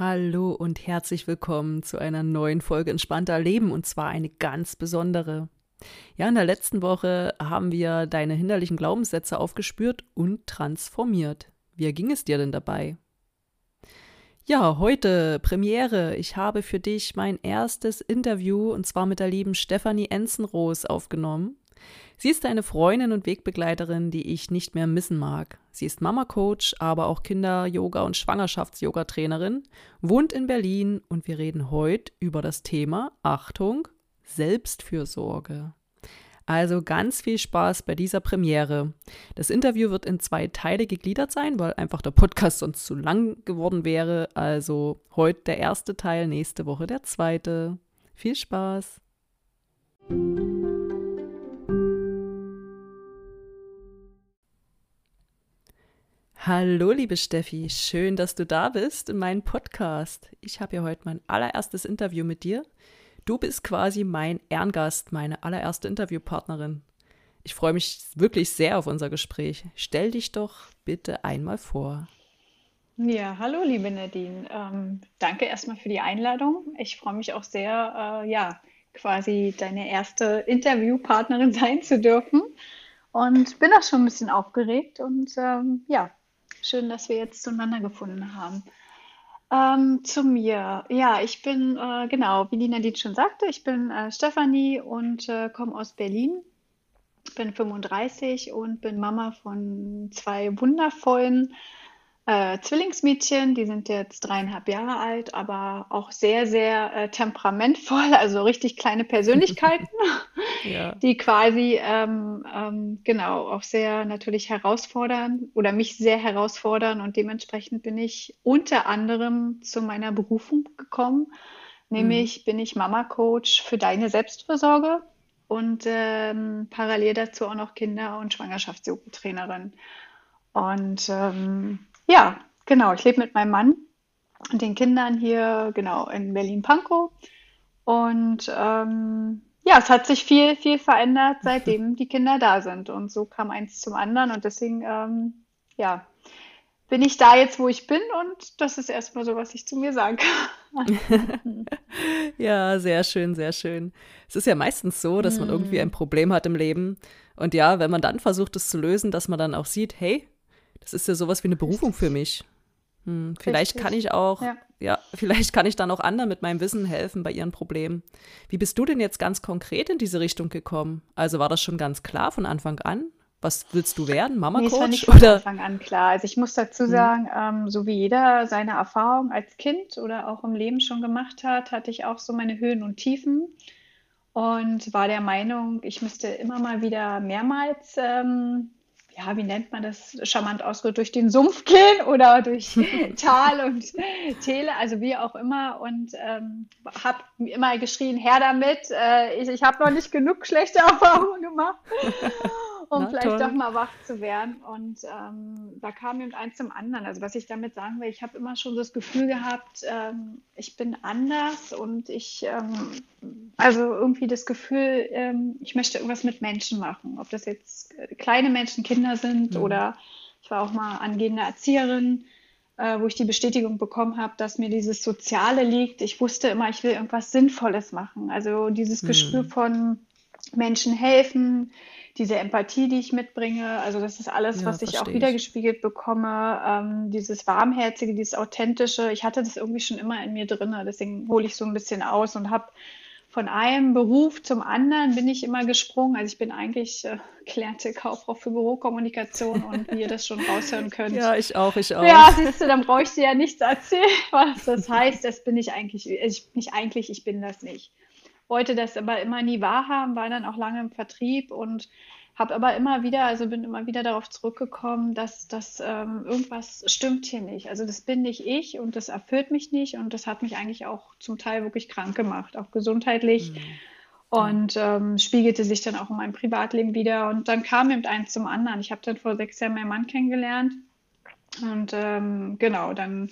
Hallo und herzlich willkommen zu einer neuen Folge Entspannter Leben und zwar eine ganz besondere. Ja, in der letzten Woche haben wir deine hinderlichen Glaubenssätze aufgespürt und transformiert. Wie ging es dir denn dabei? Ja, heute Premiere. Ich habe für dich mein erstes Interview und zwar mit der lieben Stefanie Enzenroos aufgenommen. Sie ist eine Freundin und Wegbegleiterin, die ich nicht mehr missen mag. Sie ist Mama-Coach, aber auch Kinder-Yoga- und Schwangerschafts-Yoga-Trainerin, wohnt in Berlin und wir reden heute über das Thema, Achtung, Selbstfürsorge. Also ganz viel Spaß bei dieser Premiere. Das Interview wird in zwei Teile gegliedert sein, weil einfach der Podcast sonst zu lang geworden wäre. Also heute der erste Teil, nächste Woche der zweite. Viel Spaß! Hallo, liebe Steffi, schön, dass du da bist in meinem Podcast. Ich habe ja heute mein allererstes Interview mit dir. Du bist quasi mein Ehrengast, meine allererste Interviewpartnerin. Ich freue mich wirklich sehr auf unser Gespräch. Stell dich doch bitte einmal vor. Ja, hallo, liebe Nadine. Ähm, danke erstmal für die Einladung. Ich freue mich auch sehr, äh, ja, quasi deine erste Interviewpartnerin sein zu dürfen. Und bin auch schon ein bisschen aufgeregt und ähm, ja, Schön, dass wir jetzt zueinander gefunden haben. Ähm, zu mir. Ja, ich bin, äh, genau, wie die Nadine schon sagte, ich bin äh, Stefanie und äh, komme aus Berlin. Bin 35 und bin Mama von zwei wundervollen äh, Zwillingsmädchen, die sind jetzt dreieinhalb Jahre alt, aber auch sehr, sehr äh, temperamentvoll, also richtig kleine Persönlichkeiten, ja. die quasi ähm, ähm, genau auch sehr natürlich herausfordern oder mich sehr herausfordern und dementsprechend bin ich unter anderem zu meiner Berufung gekommen, nämlich mhm. bin ich Mama-Coach für deine Selbstversorge und ähm, parallel dazu auch noch Kinder- und Schwangerschaftsjugendtrainerin. Und ähm, ja, genau. Ich lebe mit meinem Mann und den Kindern hier, genau, in Berlin-Pankow. Und ähm, ja, es hat sich viel, viel verändert, seitdem die Kinder da sind. Und so kam eins zum anderen. Und deswegen, ähm, ja, bin ich da jetzt, wo ich bin. Und das ist erstmal so, was ich zu mir sage. ja, sehr schön, sehr schön. Es ist ja meistens so, dass man irgendwie ein Problem hat im Leben. Und ja, wenn man dann versucht, es zu lösen, dass man dann auch sieht, hey, das ist ja sowas wie eine Berufung für mich. Hm, vielleicht kann ich auch, ja. ja. vielleicht kann ich dann auch anderen mit meinem Wissen helfen bei ihren Problemen. Wie bist du denn jetzt ganz konkret in diese Richtung gekommen? Also war das schon ganz klar von Anfang an? Was willst du werden? Mama-Coach? Nee, das war nicht von oder? Anfang an klar. Also ich muss dazu hm. sagen, hm. ähm, so wie jeder seine Erfahrung als Kind oder auch im Leben schon gemacht hat, hatte ich auch so meine Höhen und Tiefen und war der Meinung, ich müsste immer mal wieder mehrmals ähm, ja, wie nennt man das charmant ausgedrückt, durch den Sumpf gehen oder durch Tal und Tele, also wie auch immer. Und ähm, habe immer geschrien, her damit, äh, ich, ich habe noch nicht genug schlechte Erfahrungen gemacht um Na, vielleicht toll. doch mal wach zu werden. Und ähm, da kam eben eins zum anderen. Also was ich damit sagen will, ich habe immer schon das Gefühl gehabt, ähm, ich bin anders und ich, ähm, also irgendwie das Gefühl, ähm, ich möchte irgendwas mit Menschen machen. Ob das jetzt kleine Menschen, Kinder sind mhm. oder ich war auch mal angehende Erzieherin äh, wo ich die Bestätigung bekommen habe, dass mir dieses Soziale liegt. Ich wusste immer, ich will irgendwas Sinnvolles machen. Also dieses mhm. Gespür von Menschen helfen, diese Empathie, die ich mitbringe, also das ist alles, ja, was ich auch wiedergespiegelt bekomme, ähm, dieses Warmherzige, dieses Authentische, ich hatte das irgendwie schon immer in mir drin, deswegen hole ich so ein bisschen aus und habe von einem Beruf zum anderen bin ich immer gesprungen. Also ich bin eigentlich äh, gelernte Kauffrau für Bürokommunikation und wie ihr das schon raushören könnt. Ja, ich auch, ich auch. Ja, siehst du, dann brauche ich dir ja nichts erzählen, was das heißt. Das bin ich eigentlich, ich, nicht eigentlich, ich bin das nicht wollte das aber immer nie wahrhaben, war dann auch lange im Vertrieb und habe aber immer wieder, also bin immer wieder darauf zurückgekommen, dass, dass ähm, irgendwas stimmt hier nicht. Also das bin nicht ich und das erfüllt mich nicht und das hat mich eigentlich auch zum Teil wirklich krank gemacht, auch gesundheitlich. Mhm. Und ähm, spiegelte sich dann auch in meinem Privatleben wieder. Und dann kam eben eins zum anderen. Ich habe dann vor sechs Jahren meinen Mann kennengelernt. Und ähm, genau, dann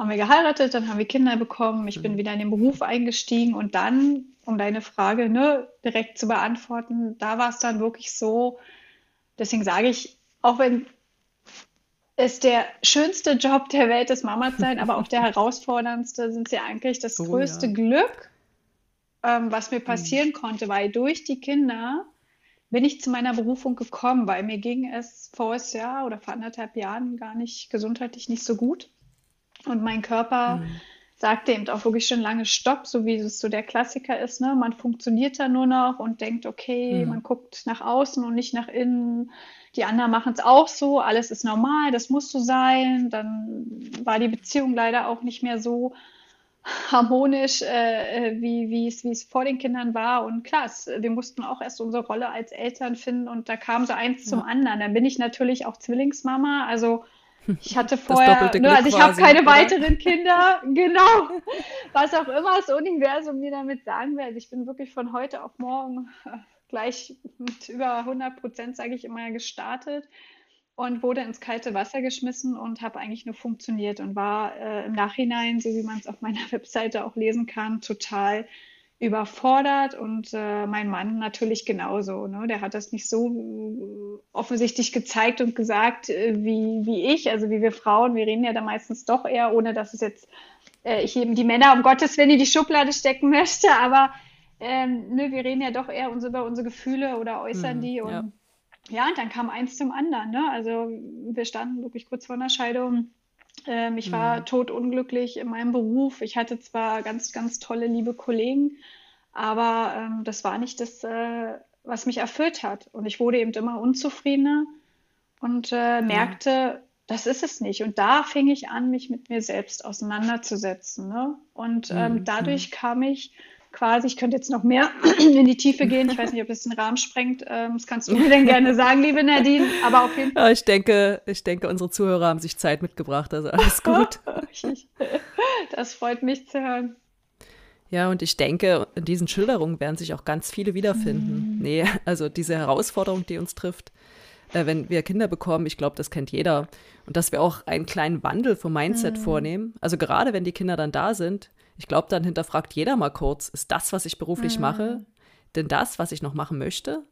haben wir geheiratet, dann haben wir Kinder bekommen. Ich bin mhm. wieder in den Beruf eingestiegen. Und dann, um deine Frage ne, direkt zu beantworten, da war es dann wirklich so, deswegen sage ich, auch wenn es der schönste Job der Welt ist, Mama zu sein, aber auch der herausforderndste, sind sie eigentlich das oh, größte ja. Glück ähm, was mir hm. passieren mhm. konnte, weil durch die Kinder bin ich zu meiner Berufung gekommen, weil mir ging es vor einem Jahr oder vor anderthalb Jahren gar nicht gesundheitlich nicht so gut. Und mein Körper mhm. sagte eben auch wirklich schon lange Stopp, so wie es so der Klassiker ist. Ne? Man funktioniert da nur noch und denkt, okay, mhm. man guckt nach außen und nicht nach innen. Die anderen machen es auch so, alles ist normal, das muss so sein. Dann war die Beziehung leider auch nicht mehr so harmonisch, äh, äh, wie, es, wie es vor den Kindern war. Und klar, es, wir mussten auch erst unsere Rolle als Eltern finden und da kam so eins ja. zum anderen. Dann bin ich natürlich auch Zwillingsmama, also ich hatte vorher, ne, also ich habe keine oder? weiteren Kinder, genau. Was auch immer das Universum mir damit sagen will. Also ich bin wirklich von heute auf morgen gleich mit über 100 Prozent, sage ich immer, gestartet und wurde ins kalte Wasser geschmissen und habe eigentlich nur funktioniert und war äh, im Nachhinein, so wie man es auf meiner Webseite auch lesen kann, total überfordert und äh, mein Mann natürlich genauso. Ne? Der hat das nicht so äh, offensichtlich gezeigt und gesagt äh, wie, wie ich, also wie wir Frauen. Wir reden ja da meistens doch eher, ohne dass es jetzt äh, ich eben die Männer um Gottes Willen in die Schublade stecken möchte, aber ähm, ne, wir reden ja doch eher uns über unsere Gefühle oder äußern mhm, die und ja ja, und dann kam eins zum anderen. Ne? Also wir standen wirklich kurz vor einer Scheidung. Ähm, ich war mhm. totunglücklich in meinem Beruf. Ich hatte zwar ganz, ganz tolle, liebe Kollegen, aber ähm, das war nicht das, äh, was mich erfüllt hat. Und ich wurde eben immer unzufriedener und äh, merkte, ja. das ist es nicht. Und da fing ich an, mich mit mir selbst auseinanderzusetzen. Ne? Und ähm, mhm. dadurch kam ich quasi, ich könnte jetzt noch mehr in die Tiefe gehen. Ich weiß nicht, ob das den Rahmen sprengt. Ähm, das kannst du mir dann gerne sagen, liebe Nadine. Aber auf jeden Fall. ich denke, ich denke, unsere Zuhörer haben sich Zeit mitgebracht. Also alles gut. das freut mich zu hören. Ja, und ich denke, in diesen Schilderungen werden sich auch ganz viele wiederfinden. Mhm. Nee, also diese Herausforderung, die uns trifft, äh, wenn wir Kinder bekommen, ich glaube, das kennt jeder. Und dass wir auch einen kleinen Wandel vom Mindset mhm. vornehmen. Also gerade wenn die Kinder dann da sind, ich glaube, dann hinterfragt jeder mal kurz, ist das, was ich beruflich mhm. mache, denn das, was ich noch machen möchte?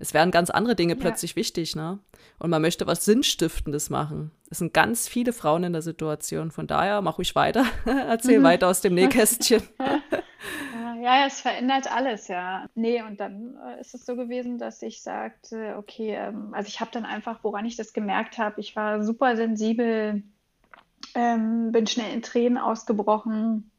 Es werden ganz andere Dinge ja. plötzlich wichtig, ne? Und man möchte was Sinnstiftendes machen. Es sind ganz viele Frauen in der Situation. Von daher, mach ruhig weiter. Erzähl mhm. weiter aus dem Nähkästchen. ja, es verändert alles, ja. Nee, und dann äh, ist es so gewesen, dass ich sagte, okay, ähm, also ich habe dann einfach, woran ich das gemerkt habe, ich war super sensibel, ähm, bin schnell in Tränen ausgebrochen,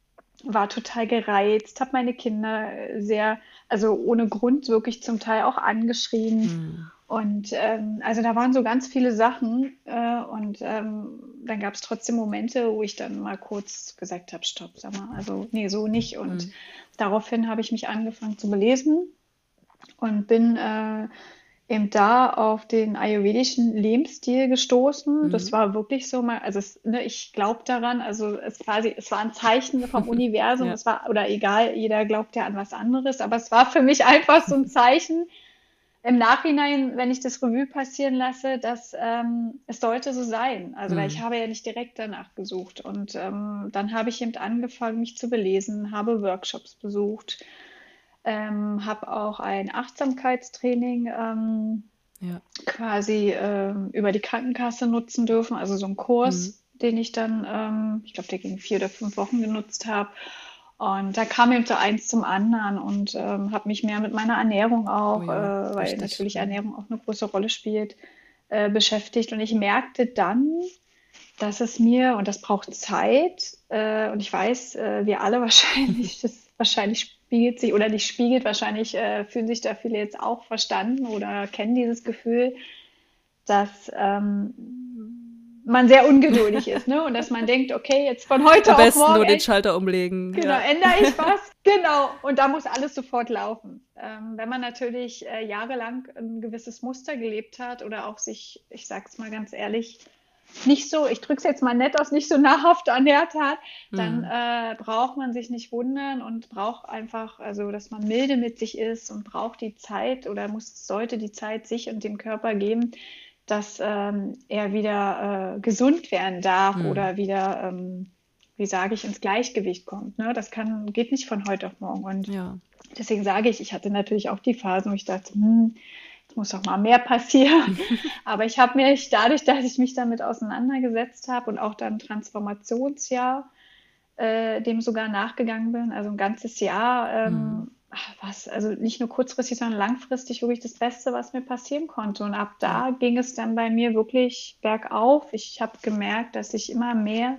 war total gereizt, habe meine Kinder sehr, also ohne Grund wirklich zum Teil auch angeschrien. Mhm. Und ähm, also da waren so ganz viele Sachen. Äh, und ähm, dann gab es trotzdem Momente, wo ich dann mal kurz gesagt habe, stopp, sag mal, also nee, so nicht. Und mhm. daraufhin habe ich mich angefangen zu belesen und bin äh, eben da auf den ayurvedischen Lebensstil gestoßen. Mhm. Das war wirklich so mal, also es, ne, ich glaube daran, also es quasi, es war ein Zeichen vom Universum, ja. es war, oder egal, jeder glaubt ja an was anderes, aber es war für mich einfach so ein Zeichen im Nachhinein, wenn ich das Revue passieren lasse, dass ähm, es sollte so sein. Also mhm. weil ich habe ja nicht direkt danach gesucht. Und ähm, dann habe ich eben angefangen, mich zu belesen, habe Workshops besucht, ähm, habe auch ein Achtsamkeitstraining ähm, ja. quasi ähm, über die Krankenkasse nutzen dürfen, also so ein Kurs, mhm. den ich dann, ähm, ich glaube, der ging vier oder fünf Wochen genutzt habe. Und da kam eben so eins zum anderen und ähm, habe mich mehr mit meiner Ernährung auch, oh ja, äh, weil richtig. natürlich Ernährung auch eine große Rolle spielt, äh, beschäftigt. Und ich merkte dann, dass es mir, und das braucht Zeit, äh, und ich weiß, äh, wir alle wahrscheinlich, das wahrscheinlich spiegelt sich oder nicht spiegelt, wahrscheinlich äh, fühlen sich da viele jetzt auch verstanden oder kennen dieses Gefühl, dass ähm, man sehr ungeduldig ist, ne? Und dass man denkt, okay, jetzt von heute Am auf besten morgen. nur den Schalter umlegen. Genau, Ja. ändere ich was? Genau. Und da muss alles sofort laufen. Ähm, wenn man natürlich äh, jahrelang ein gewisses Muster gelebt hat oder auch sich, ich sag's mal ganz ehrlich, nicht so, ich drücke es jetzt mal nett aus, nicht so nahrhaft ernährt hat, dann Mhm. äh, braucht man sich nicht wundern und braucht einfach, also dass man milde mit sich ist und braucht die Zeit oder muss, sollte die Zeit sich und dem Körper geben, dass ähm, er wieder äh, gesund werden darf Mhm. oder wieder, ähm, wie sage ich, ins Gleichgewicht kommt. Ne? Das kann, geht nicht von heute auf morgen. Und Ja. deswegen sage ich, ich hatte natürlich auch die Phasen, wo ich dachte, hm, muss doch mal mehr passieren. Aber ich habe mich dadurch, dass ich mich damit auseinandergesetzt habe und auch dann Transformationsjahr äh, dem sogar nachgegangen bin, also ein ganzes Jahr, ähm, Mhm. was, also nicht nur kurzfristig, sondern langfristig wirklich das Beste, was mir passieren konnte. Und ab da ging es dann bei mir wirklich bergauf. Ich habe gemerkt, dass ich immer mehr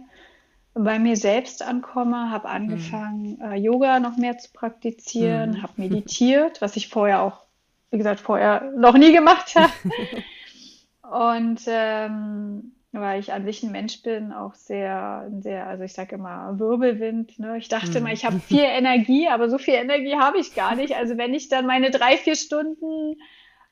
bei mir selbst ankomme, habe angefangen, äh, Yoga noch mehr zu praktizieren, Mhm. habe meditiert, was ich vorher auch, wie gesagt, vorher noch nie gemacht habe. Und ähm, weil ich an sich ein Mensch bin, auch sehr, sehr, also ich sage immer Wirbelwind. Ne? Ich dachte immer, ich habe viel Energie, aber so viel Energie habe ich gar nicht. Also wenn ich dann meine drei, vier Stunden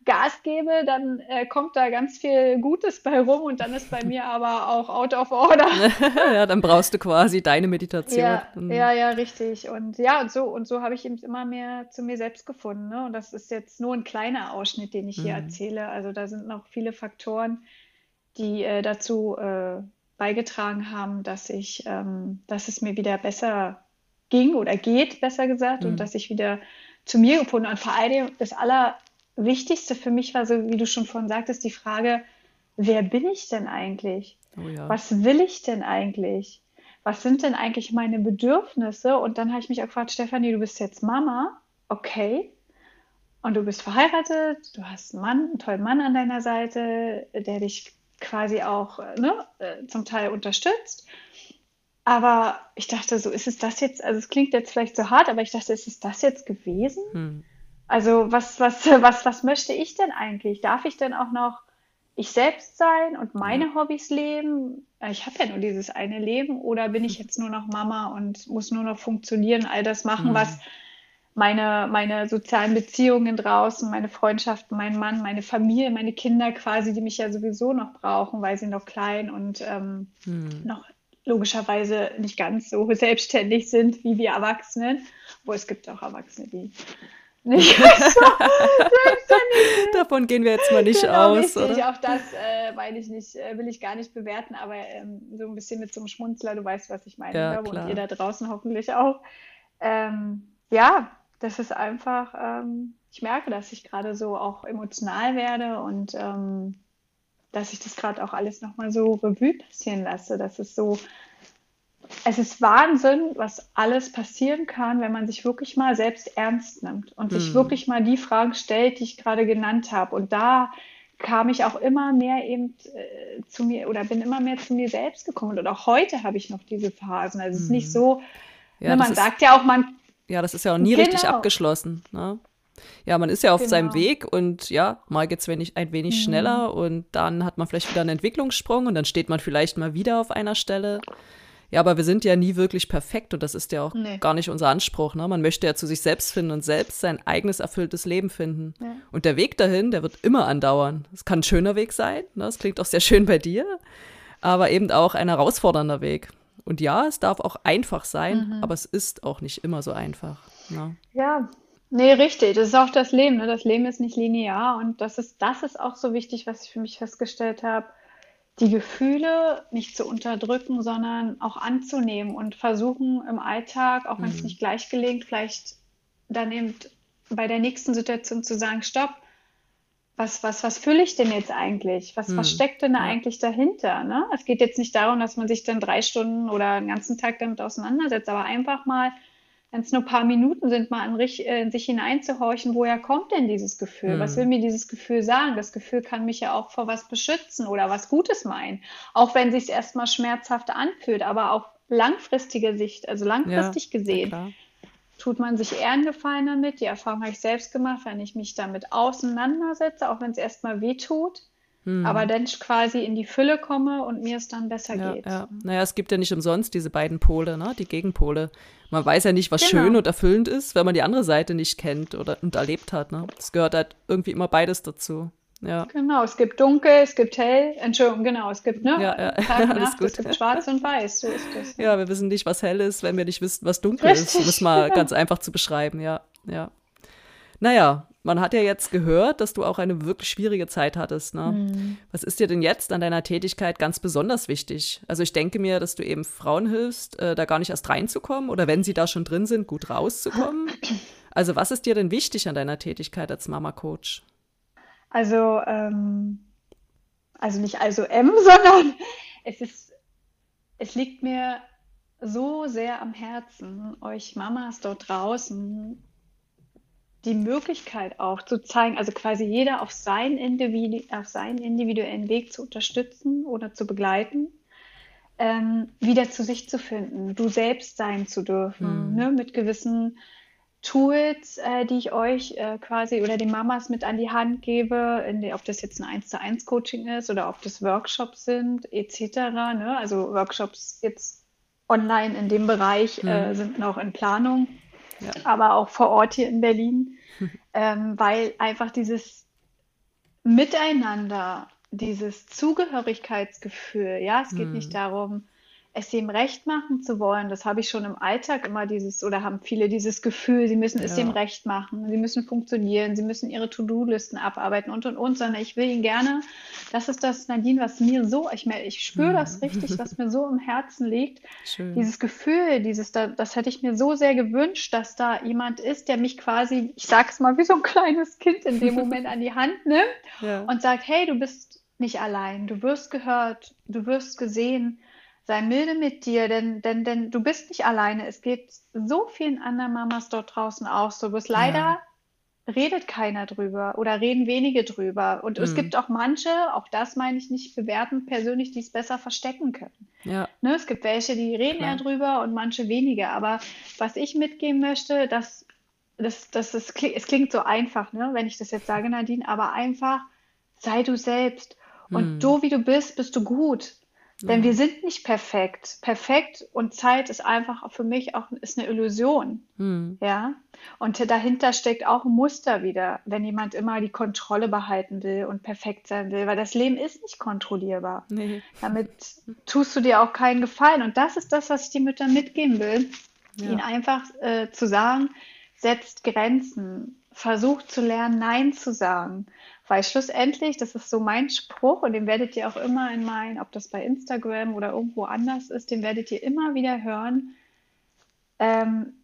Gas gebe, dann äh, kommt da ganz viel Gutes bei rum und dann ist bei mir aber auch out of order. ja, dann brauchst du quasi deine Meditation. Ja, Mhm. ja, ja, richtig. Und ja, und so, und so habe ich eben immer mehr zu mir selbst gefunden. Ne? Und das ist jetzt nur ein kleiner Ausschnitt, den ich hier Mhm. erzähle. Also da sind noch viele Faktoren, die äh, dazu äh, beigetragen haben, dass ich, ähm, dass es mir wieder besser ging oder geht, besser gesagt, Mhm. und dass ich wieder zu mir gefunden habe. Und vor allem das Allerwichtigste für mich war so, wie du schon vorhin sagtest, die Frage, wer bin ich denn eigentlich? Oh ja. was will ich denn eigentlich? Was sind denn eigentlich meine Bedürfnisse? Und dann habe ich mich auch gefragt, Stefanie, du bist jetzt Mama, okay. Und du bist verheiratet, du hast einen Mann, einen tollen Mann an deiner Seite, der dich quasi auch ne, äh, zum Teil unterstützt. Aber ich dachte, so ist es das jetzt, also es klingt jetzt vielleicht so hart, aber ich dachte, ist es das jetzt gewesen? Hm. Also was, was, was, was möchte ich denn eigentlich? Darf ich denn auch noch ich selbst sein und meine Hobbys leben? Äh, Ich habe ja nur dieses eine Leben oder bin ich jetzt nur noch Mama und muss nur noch funktionieren, all das machen, Mhm. was meine, meine sozialen Beziehungen draußen, meine Freundschaften, mein Mann, meine Familie, meine Kinder quasi, die mich ja sowieso noch brauchen, weil sie noch klein und ähm, Hm. noch logischerweise nicht ganz so selbstständig sind wie wir Erwachsenen. Wo es gibt auch Erwachsene, die nicht Davon gehen wir jetzt mal nicht Genau, aus, richtig. oder? Auch das äh, meine ich nicht, äh, will ich gar nicht bewerten, aber ähm, so ein bisschen mit so einem Schmunzler, du weißt, was ich meine, Ja, ne? und ihr da draußen hoffentlich auch. Ähm, ja, das ist einfach, ähm, ich merke, dass ich gerade so auch emotional werde und ähm, dass ich das gerade auch alles nochmal so Revue passieren lasse. Das ist so, es ist Wahnsinn, was alles passieren kann, wenn man sich wirklich mal selbst ernst nimmt und sich Hm. wirklich mal die Fragen stellt, die ich gerade genannt habe. Und da kam ich auch immer mehr eben äh, zu mir oder bin immer mehr zu mir selbst gekommen. Und auch heute habe ich noch diese Phasen. Also es ist nicht Mhm. so, Ja, ne, man ist, sagt ja auch, man ja, das ist ja auch nie richtig Genau. abgeschlossen. Ne? Ja, man ist ja auf seinem Genau. Weg und ja, mal geht es ein wenig Mhm. schneller und dann hat man vielleicht wieder einen Entwicklungssprung und dann steht man vielleicht mal wieder auf einer Stelle. Ja, aber wir sind ja nie wirklich perfekt und das ist ja auch Nee. gar nicht unser Anspruch. Ne? Man möchte ja zu sich selbst finden und selbst sein eigenes erfülltes Leben finden. Ja. Und der Weg dahin, der wird immer andauern. Es kann ein schöner Weg sein, ne? das klingt auch sehr schön bei dir, aber eben auch ein herausfordernder Weg. Und ja, es darf auch einfach sein, Mhm. aber es ist auch nicht immer so einfach. Ne? Ja, nee, richtig. Das ist auch das Leben. Ne? Das Leben ist nicht linear und das ist, das ist auch so wichtig, was ich für mich festgestellt habe, die Gefühle nicht zu unterdrücken, sondern auch anzunehmen und versuchen im Alltag, auch wenn es Mhm. nicht gleich gelingt, vielleicht dann eben bei der nächsten Situation zu sagen, stopp, was, was, was fühle ich denn jetzt eigentlich? Was, was Mhm. steckt denn da Ja. eigentlich dahinter? Ne? Es geht jetzt nicht darum, dass man sich dann drei Stunden oder einen ganzen Tag damit auseinandersetzt, aber einfach mal, wenn es nur ein paar Minuten sind, mal in, äh, in sich hineinzuhorchen, woher kommt denn dieses Gefühl? Was Mhm. will mir dieses Gefühl sagen? Das Gefühl kann mich ja auch vor was beschützen oder was Gutes meinen. Auch wenn es sich erstmal schmerzhaft anfühlt, aber auf langfristige Sicht, also langfristig Ja, gesehen, klar. tut man sich eher einen Gefallen damit. Die Erfahrung habe ich selbst gemacht, wenn ich mich damit auseinandersetze, auch wenn es erstmal weh tut, hm. aber dann quasi in die Fülle komme und mir es dann besser ja, geht. Ja. Naja, es gibt ja nicht umsonst diese beiden Pole, ne? die Gegenpole. Man weiß ja nicht, was genau. schön und erfüllend ist, wenn man die andere Seite nicht kennt oder und erlebt hat. Ne? Das gehört halt irgendwie immer beides dazu. Ja. Genau, es gibt dunkel, es gibt hell, Entschuldigung, genau, es gibt ne, ja, ja. Tag Nacht, es gibt schwarz und weiß, so ist das. Ja, wir wissen nicht, was hell ist, wenn wir nicht wissen, was dunkel Richtig. ist, um es mal ganz einfach zu beschreiben, ja, ja. Naja, man hat ja jetzt gehört, dass du auch eine wirklich schwierige Zeit hattest. Ne? Mhm. Was ist dir denn jetzt an deiner Tätigkeit ganz besonders wichtig? Also ich denke mir, dass du eben Frauen hilfst, äh, da gar nicht erst reinzukommen oder wenn sie da schon drin sind, gut rauszukommen. Also was ist dir denn wichtig an deiner Tätigkeit als Mama-Coach? Also, ähm, also nicht also M, sondern es ist, es liegt mir so sehr am Herzen, euch Mamas dort draußen die Möglichkeit auch zu zeigen, also quasi jeder auf seinen, Individu auf seinen individuellen Weg zu unterstützen oder zu begleiten, ähm, wieder zu sich zu finden, du selbst sein zu dürfen, mhm. ne, mit gewissen Tools, äh, die ich euch äh, quasi oder den Mamas mit an die Hand gebe, die, ob das jetzt ein 1 zu 1 Coaching ist oder ob das Workshops sind, etc. Ne? Also Workshops jetzt online in dem Bereich äh, mhm. sind noch in Planung, ja. aber auch vor Ort hier in Berlin, ähm, weil einfach dieses Miteinander, dieses Zugehörigkeitsgefühl, ja, es geht mhm. nicht darum, es dem recht machen zu wollen, das habe ich schon im Alltag immer dieses, oder haben viele dieses Gefühl, sie müssen es ja. dem recht machen, sie müssen funktionieren, sie müssen ihre To-Do-Listen abarbeiten und und und, sondern ich will ihnen gerne, das ist das, Nadine, was mir so, ich, ich spüre das richtig, was mir so im Herzen liegt. Schön. Dieses Gefühl, dieses, das hätte ich mir so sehr gewünscht, dass da jemand ist, der mich quasi, ich sage es mal, wie so ein kleines Kind in dem Moment an die Hand nimmt ja. und sagt, hey, du bist nicht allein, du wirst gehört, du wirst gesehen sei milde mit dir, denn, denn, denn du bist nicht alleine. Es geht so vielen anderen Mamas dort draußen auch so. Bloß leider ja. redet keiner drüber oder reden wenige drüber. Und mhm. es gibt auch manche, auch das meine ich nicht bewerten persönlich, die es besser verstecken können. Ja. Ne, es gibt welche, die reden Klar. eher drüber und manche weniger. Aber was ich mitgeben möchte, dass das, das, das, es klingt so einfach, ne, wenn ich das jetzt sage, Nadine, aber einfach sei du selbst. Und mhm. so wie du bist, bist du gut. Denn wir sind nicht perfekt. Perfekt und Zeit ist einfach für mich auch ist eine Illusion. Mhm. Ja. Und dahinter steckt auch ein Muster wieder, wenn jemand immer die Kontrolle behalten will und perfekt sein will, weil das Leben ist nicht kontrollierbar. Nee. Damit tust du dir auch keinen Gefallen. Und das ist das, was ich den Müttern mitgeben will. Ja. Ihnen einfach äh, zu sagen, setzt Grenzen, versucht zu lernen, Nein zu sagen. Weil schlussendlich, das ist so mein Spruch und den werdet ihr auch immer in meinen, ob das bei Instagram oder irgendwo anders ist, den werdet ihr immer wieder hören. Ähm,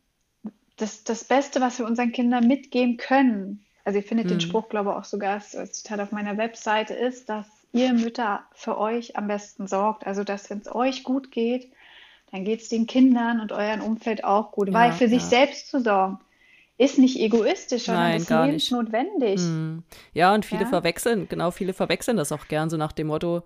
das, das Beste, was wir unseren Kindern mitgeben können, also ihr findet hm. den Spruch, glaube ich, auch sogar als Zitat auf meiner Webseite, ist, dass ihr Mütter für euch am besten sorgt. Also, dass wenn es euch gut geht, dann geht es den Kindern und euren Umfeld auch gut. Ja, Weil für ja. sich selbst zu sorgen, ist nicht egoistisch, sondern Nein, ist lebensnotwendig. Hm. Ja, und viele ja? verwechseln, genau, viele verwechseln das auch gern so nach dem Motto,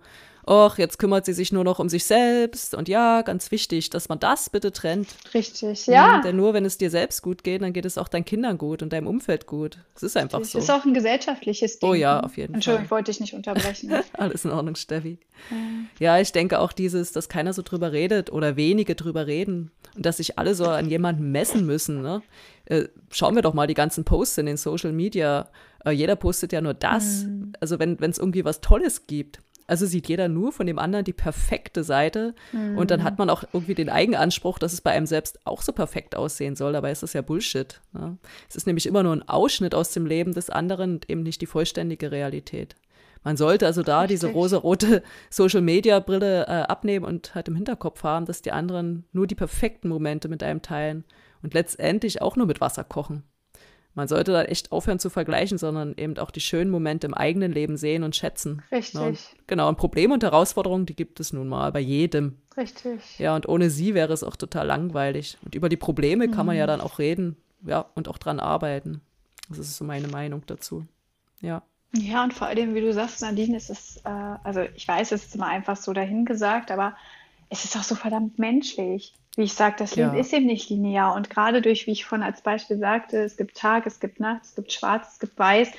ach, jetzt kümmert sie sich nur noch um sich selbst. Und ja, ganz wichtig, dass man das bitte trennt. Richtig, ja. Mhm, denn nur wenn es dir selbst gut geht, dann geht es auch deinen Kindern gut und deinem Umfeld gut. Es ist einfach Richtig. so. Das ist auch ein gesellschaftliches Ding. Oh ja, auf jeden Entschuldigung, Fall. Entschuldigung, ich wollte dich nicht unterbrechen. Alles in Ordnung, Steffi. Mhm. Ja, ich denke auch dieses, dass keiner so drüber redet oder wenige drüber reden und dass sich alle so an jemanden messen müssen. Ne? Äh, schauen wir doch mal die ganzen Posts in den Social Media. Äh, jeder postet ja nur das. Mhm. Also wenn es irgendwie was Tolles gibt, also sieht jeder nur von dem anderen die perfekte Seite. Mhm. Und dann hat man auch irgendwie den Eigenanspruch, dass es bei einem selbst auch so perfekt aussehen soll. Dabei ist das ja Bullshit. Ne? Es ist nämlich immer nur ein Ausschnitt aus dem Leben des anderen und eben nicht die vollständige Realität. Man sollte also da Richtig. diese rosa-rote Social-Media-Brille äh, abnehmen und halt im Hinterkopf haben, dass die anderen nur die perfekten Momente mit einem teilen und letztendlich auch nur mit Wasser kochen man sollte da echt aufhören zu vergleichen, sondern eben auch die schönen Momente im eigenen Leben sehen und schätzen. Richtig. Ja, genau, und Probleme und Herausforderungen, die gibt es nun mal bei jedem. Richtig. Ja, und ohne sie wäre es auch total langweilig. Und über die Probleme mhm. kann man ja mhm. dann auch reden, ja, und auch dran arbeiten. Das ist so meine Meinung dazu. Ja. Ja, und vor allem, wie du sagst, Nadine, ist es, äh, also ich weiß, es ist immer einfach so dahingesagt, aber es ist auch so verdammt menschlich. Wie ich sage, das Leben Ja. ist eben nicht linear. Und gerade durch, wie ich vorhin als Beispiel sagte, es gibt Tag, es gibt Nacht, es gibt Schwarz, es gibt Weiß.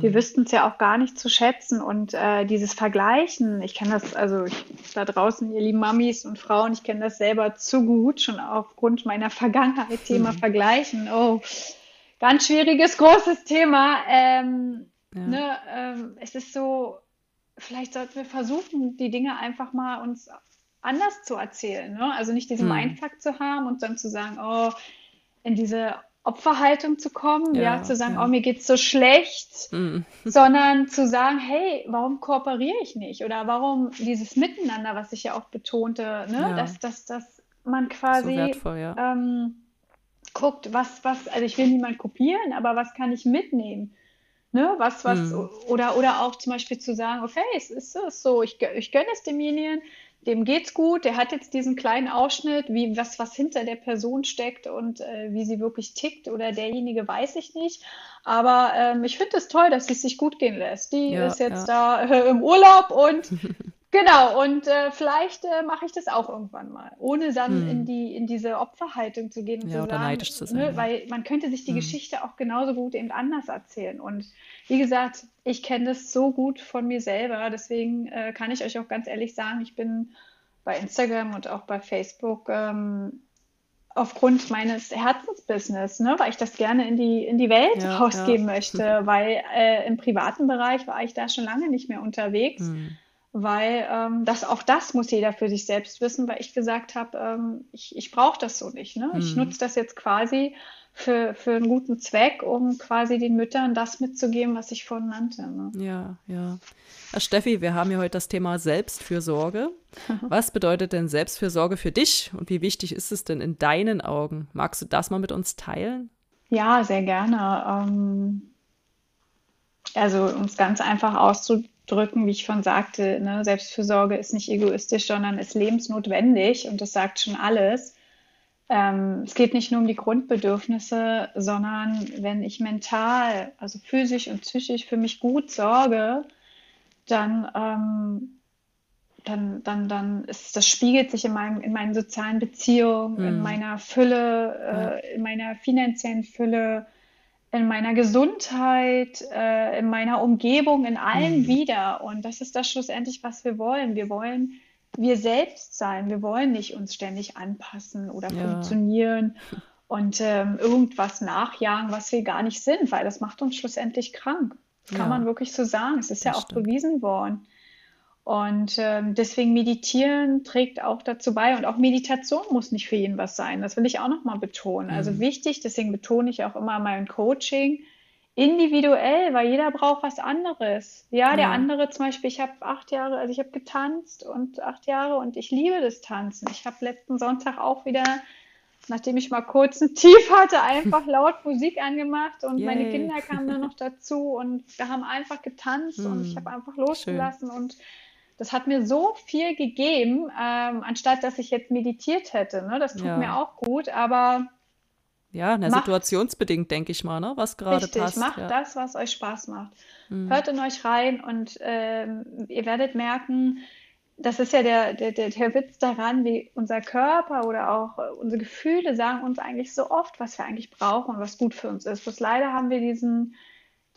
Wir wüssten es ja auch gar nicht zu schätzen. Und äh, dieses Vergleichen, ich kenne das, also ich, da draußen, ihr lieben Mamis und Frauen, ich kenne das selber zu gut, schon aufgrund meiner Vergangenheit, Thema Vergleichen. Oh, ganz schwieriges, großes Thema. Ähm, Ja. ne, ähm, es ist so, vielleicht sollten wir versuchen, die Dinge einfach mal uns anders zu erzählen. Ne? Also nicht diesen Hm. Mindfuck zu haben und dann zu sagen, oh, in diese Opferhaltung zu kommen, ja, Ja, zu sagen, ja. oh, mir geht's so schlecht, Mhm. sondern zu sagen, hey, warum kooperiere ich nicht? Oder warum dieses Miteinander, was ich ja auch betonte, ne? Ja. dass, dass, dass man So quasi wertvoll, ja. ähm, guckt, was, was, also ich will niemand kopieren, aber was kann ich mitnehmen? Ne, was, was, Hm. oder, oder auch zum Beispiel zu sagen, okay, es ist, es so, ich, ich gönne es demjenigen, dem geht's gut, der hat jetzt diesen kleinen Ausschnitt, wie, was, was hinter der Person steckt und äh, wie sie wirklich tickt oder derjenige weiß ich nicht. Aber ähm, ich finde es toll, dass sie es sich gut gehen lässt. Die Ja, ist jetzt ja. da äh, im Urlaub und Genau, und äh, vielleicht äh, mache ich das auch irgendwann mal, ohne dann Hm. in die, in diese Opferhaltung zu gehen und Ja, zu sagen, neidisch zu sein, ne, ja. weil man könnte sich die Hm. Geschichte auch genauso gut eben anders erzählen. Und wie gesagt, ich kenne das so gut von mir selber, deswegen äh, kann ich euch auch ganz ehrlich sagen, ich bin bei Instagram und auch bei Facebook ähm, aufgrund meines Herzensbusiness, ne, weil ich das gerne in die, in die Welt Ja, rausgeben möchte, weil äh, im privaten Bereich war ich da schon lange nicht mehr unterwegs Mhm. Weil ähm, das auch das muss jeder für sich selbst wissen, weil ich gesagt habe, ähm, ich, ich brauche das so nicht. Ne? Ich Mhm. nutze das jetzt quasi für, für einen guten Zweck, um quasi den Müttern das mitzugeben, was ich vorhin nannte. Ne? Ja, ja. Ja, Steffi, wir haben ja heute das Thema Selbstfürsorge. Was bedeutet denn Selbstfürsorge für dich und wie wichtig ist es denn in deinen Augen? Magst du das mal mit uns teilen? Ja, sehr gerne. Ähm, also um es ganz einfach auszudrücken, wie ich schon sagte, ne, Selbstfürsorge ist nicht egoistisch, sondern ist lebensnotwendig und das sagt schon alles. Ähm, es geht nicht nur um die Grundbedürfnisse, sondern wenn ich mental, also physisch und psychisch für mich gut sorge, dann, ähm, dann, dann, dann ist, das spiegelt sich in meinem, in meinen sozialen Beziehungen, in Hm. meiner Fülle, äh, in meiner finanziellen Fülle, in meiner Gesundheit, äh, in meiner Umgebung, in allem Hm. wieder. Und das ist das schlussendlich, was wir wollen. Wir wollen wir selbst sein. Wir wollen nicht uns ständig anpassen oder Ja. funktionieren und ähm, irgendwas nachjagen, was wir gar nicht sind, weil das macht uns schlussendlich krank. Das kann Ja. man wirklich so sagen. Es ist ja Das auch stimmt. bewiesen worden. Und ähm, deswegen meditieren trägt auch dazu bei. Und auch Meditation muss nicht für jeden was sein. Das will ich auch nochmal betonen. Also Mhm. wichtig, deswegen betone ich auch immer mein Coaching, individuell, weil jeder braucht was anderes. Ja, der Ja. andere zum Beispiel, ich habe acht Jahre, also ich habe getanzt und acht Jahre und ich liebe das Tanzen. Ich habe letzten Sonntag auch wieder, nachdem ich mal kurz ein Tief hatte, einfach laut Musik angemacht und meine Yay. Kinder kamen dann noch dazu und wir haben einfach getanzt und ich Hm. habe einfach losgelassen und das hat mir so viel gegeben, ähm, anstatt dass ich jetzt meditiert hätte. Ne? Das tut Ja. mir auch gut, aber Ja, na, Macht- situationsbedingt, denke ich mal, ne? was gerade Richtig, passt. macht ja. das, was euch Spaß macht. Mhm. Hört in euch rein und ähm, ihr werdet merken, das ist ja der, der, der, der Witz daran, wie unser Körper oder auch äh, unsere Gefühle sagen uns eigentlich so oft, was wir eigentlich brauchen und was gut für uns ist. Bloß leider haben wir diesen,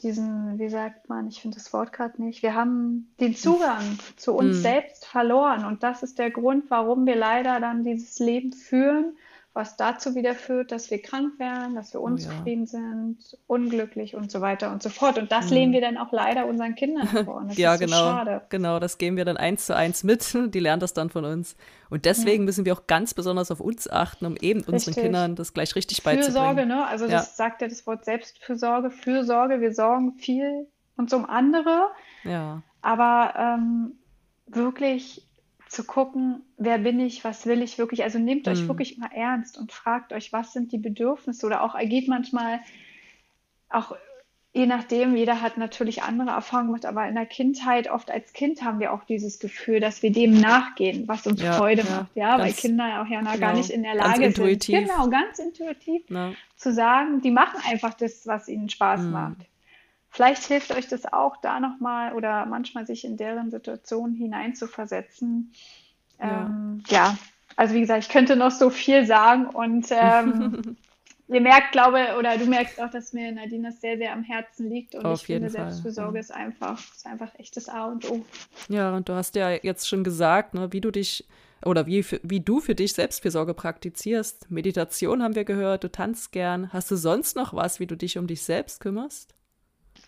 diesen, wie sagt man, ich finde das Wort gerade nicht, wir haben den Zugang zu uns Mhm. selbst verloren. Und das ist der Grund, warum wir leider dann dieses Leben führen, was dazu wieder führt, dass wir krank werden, dass wir Oh ja. unzufrieden sind, unglücklich und so weiter und so fort. Und das Mhm. leben wir dann auch leider unseren Kindern vor. Und das Ja, ist so genau, schade. genau, das geben wir dann eins zu eins mit. Die lernen das dann von uns. Und deswegen müssen wir auch ganz besonders auf uns achten, um eben unseren Richtig. Kindern das gleich richtig Fürsorge, beizubringen. ne? Also Ja. das sagt ja das Wort Selbstfürsorge, Fürsorge. Wir sorgen viel uns um andere, Ja, aber ähm, wirklich zu gucken, wer bin ich, was will ich wirklich. Also nehmt euch Mhm. wirklich mal ernst und fragt euch, was sind die Bedürfnisse oder auch geht manchmal auch je nachdem, jeder hat natürlich andere Erfahrungen gemacht, aber in der Kindheit, oft als Kind haben wir auch dieses Gefühl, dass wir dem nachgehen, was uns Ja, Freude ja, macht. Ja, weil ganz- Kinder auch ja noch gar genau, nicht in der ganz Lage intuitiv. sind. Genau, ganz intuitiv na, zu sagen, die machen einfach das, was ihnen Spaß Mhm. macht. Vielleicht hilft euch das auch da nochmal oder manchmal sich in deren Situation hineinzuversetzen. Ähm, ja. ja. also wie gesagt, ich könnte noch so viel sagen und ähm, ihr merkt, glaube oder du merkst auch, dass mir Nadine das sehr, sehr am Herzen liegt und Auf ich finde, Fall. Selbstfürsorge ja. ist einfach, ist einfach echtes A und O. Ja, und du hast ja jetzt schon gesagt, ne, wie du dich oder wie, wie du für dich Selbstfürsorge praktizierst. Meditation haben wir gehört, du tanzt gern. Hast du sonst noch was, wie du dich um dich selbst kümmerst?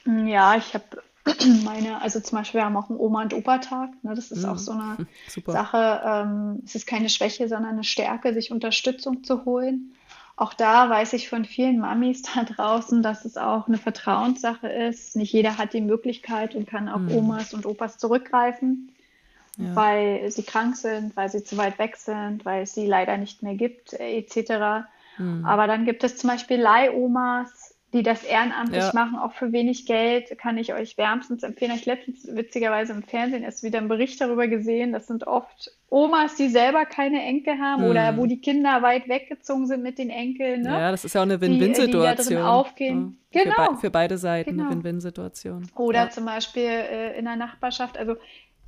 Ja, ich habe meine, also zum Beispiel, wir haben auch einen Oma- und Opa-Tag. Ne? Das ist mhm. auch so eine Super. Sache. Ähm, es ist keine Schwäche, sondern eine Stärke, sich Unterstützung zu holen. Auch da weiß ich von vielen Mamis da draußen, dass es auch eine Vertrauenssache ist. Nicht jeder hat die Möglichkeit und kann auf mhm. Omas und Opas zurückgreifen, ja. weil sie krank sind, weil sie zu weit weg sind, weil es sie leider nicht mehr gibt, etc. Mhm. Aber dann gibt es zum Beispiel Leihomas, die das ehrenamtlich ja. machen, auch für wenig Geld, kann ich euch wärmstens empfehlen. Ich letztens witzigerweise im Fernsehen erst wieder einen Bericht darüber gesehen. Das sind oft Omas, die selber keine Enkel haben hm. oder wo die Kinder weit weggezogen sind mit den Enkeln. Ne? Ja, das ist ja auch eine Win-Win-Situation. aufgehen. Ja. Genau. Für, be für, beide Seiten genau. eine Win-Win-Situation. Oder ja. zum Beispiel äh, in der Nachbarschaft. Also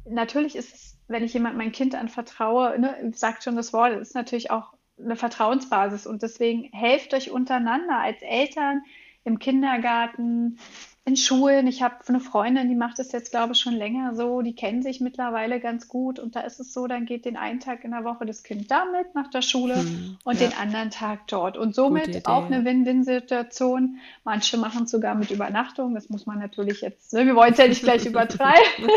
natürlich ist es, wenn ich jemand mein Kind anvertraue, ne, sagt schon das Wort, ist natürlich auch eine Vertrauensbasis und deswegen helft euch untereinander als Eltern im Kindergarten, in Schulen. Ich habe eine Freundin, die macht das jetzt, glaube ich, schon länger so. Die kennen sich mittlerweile ganz gut. Und da ist es so, dann geht den einen Tag in der Woche das Kind damit nach der Schule hm, und ja. den anderen Tag dort. Und somit auch eine Win-Win-Situation. Manche machen es sogar mit Übernachtung. Das muss man natürlich jetzt, ne? wir wollen es ja nicht gleich übertreiben.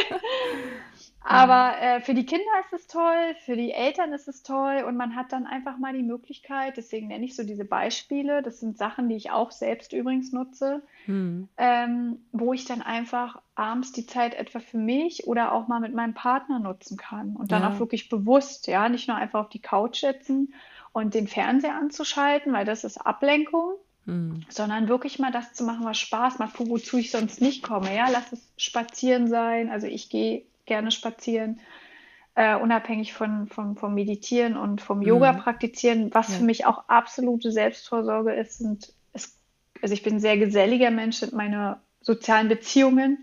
Aber äh, für die Kinder ist es toll, für die Eltern ist es toll und man hat dann einfach mal die Möglichkeit, deswegen nenne ich so diese Beispiele, das sind Sachen, die ich auch selbst übrigens nutze, hm. ähm, wo ich dann einfach abends die Zeit etwa für mich oder auch mal mit meinem Partner nutzen kann und dann ja. auch wirklich bewusst, ja, nicht nur einfach auf die Couch setzen und den Fernseher anzuschalten, weil das ist Ablenkung, hm. sondern wirklich mal das zu machen, was Spaß macht, wozu ich sonst nicht komme. Ja, lass es spazieren sein. Also ich gehe gerne spazieren, äh, unabhängig von, von, vom Meditieren und vom Yoga mhm. praktizieren. Was ja. für mich auch absolute Selbstvorsorge ist, sind, ist, also ich bin ein sehr geselliger Mensch, sind meine sozialen Beziehungen.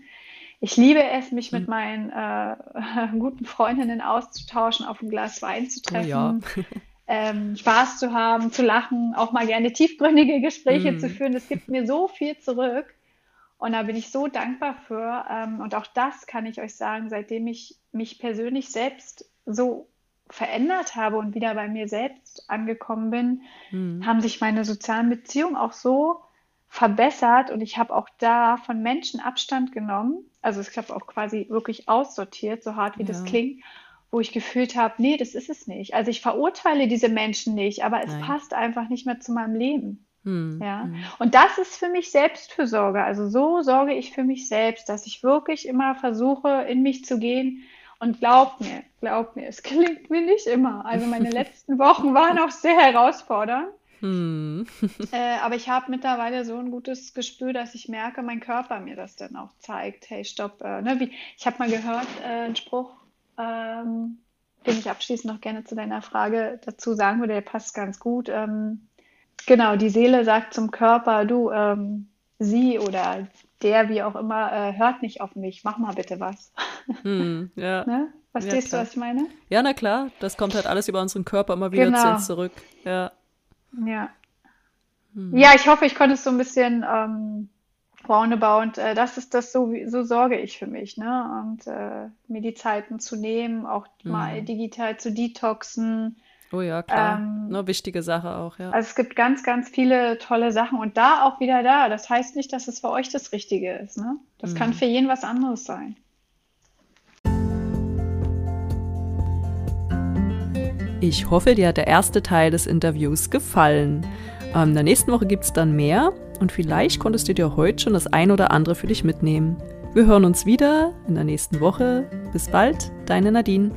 Ich liebe es, mich mhm. mit meinen äh, guten Freundinnen auszutauschen, auf ein Glas Wein zu treffen. Oh ja. ähm, Spaß zu haben, zu lachen, auch mal gerne tiefgründige Gespräche mm. zu führen. Das gibt mir so viel zurück. Und da bin ich so dankbar für. Ähm, und auch das kann ich euch sagen, seitdem ich mich persönlich selbst so verändert habe und wieder bei mir selbst angekommen bin, mhm. haben sich meine sozialen Beziehungen auch so verbessert und ich habe auch da von Menschen Abstand genommen. Also ich habe auch quasi wirklich aussortiert, so hart wie ja. das klingt, wo ich gefühlt habe, nee, das ist es nicht. Also ich verurteile diese Menschen nicht, aber es Nein. passt einfach nicht mehr zu meinem Leben. Hm, ja. Hm. Und das ist für mich Selbstfürsorge. Also so sorge ich für mich selbst, dass ich wirklich immer versuche, in mich zu gehen. Und glaubt mir, glaubt mir, es klingt mir nicht immer. Also meine letzten Wochen waren auch sehr herausfordernd. Hm. äh, aber ich habe mittlerweile so ein gutes Gespür, dass ich merke, mein Körper mir das dann auch zeigt. Hey, stopp. Äh, ne, wie, ich habe mal gehört, äh, einen Spruch, ähm, den ich abschließend noch gerne zu deiner Frage dazu sagen würde, der passt ganz gut. Ähm, Genau, die Seele sagt zum Körper, du, ähm, sie oder der, wie auch immer, äh, hört nicht auf mich, mach mal bitte was. Hm, ja. ne? Verstehst ja, du, was ich meine? Ja, na klar, das kommt halt alles über unseren Körper immer wieder genau. zu uns zurück. Ja. Ja. Hm. Ja, ich hoffe, ich konnte es so ein bisschen ähm, roundabout, äh, das ist das, so, so sorge ich für mich, ne? Und äh, mir die Zeiten zu nehmen, auch hm. mal digital zu detoxen, Oh ja, klar. Ähm, Eine wichtige Sache auch, ja. Also es gibt ganz, ganz viele tolle Sachen und da auch wieder da. Das heißt nicht, dass es für euch das Richtige ist. Ne? Das mhm. kann für jeden was anderes sein. Ich hoffe, dir hat der erste Teil des Interviews gefallen. Ähm, in der nächsten Woche gibt es dann mehr und vielleicht konntest du dir heute schon das ein oder andere für dich mitnehmen. Wir hören uns wieder in der nächsten Woche. Bis bald, deine Nadine.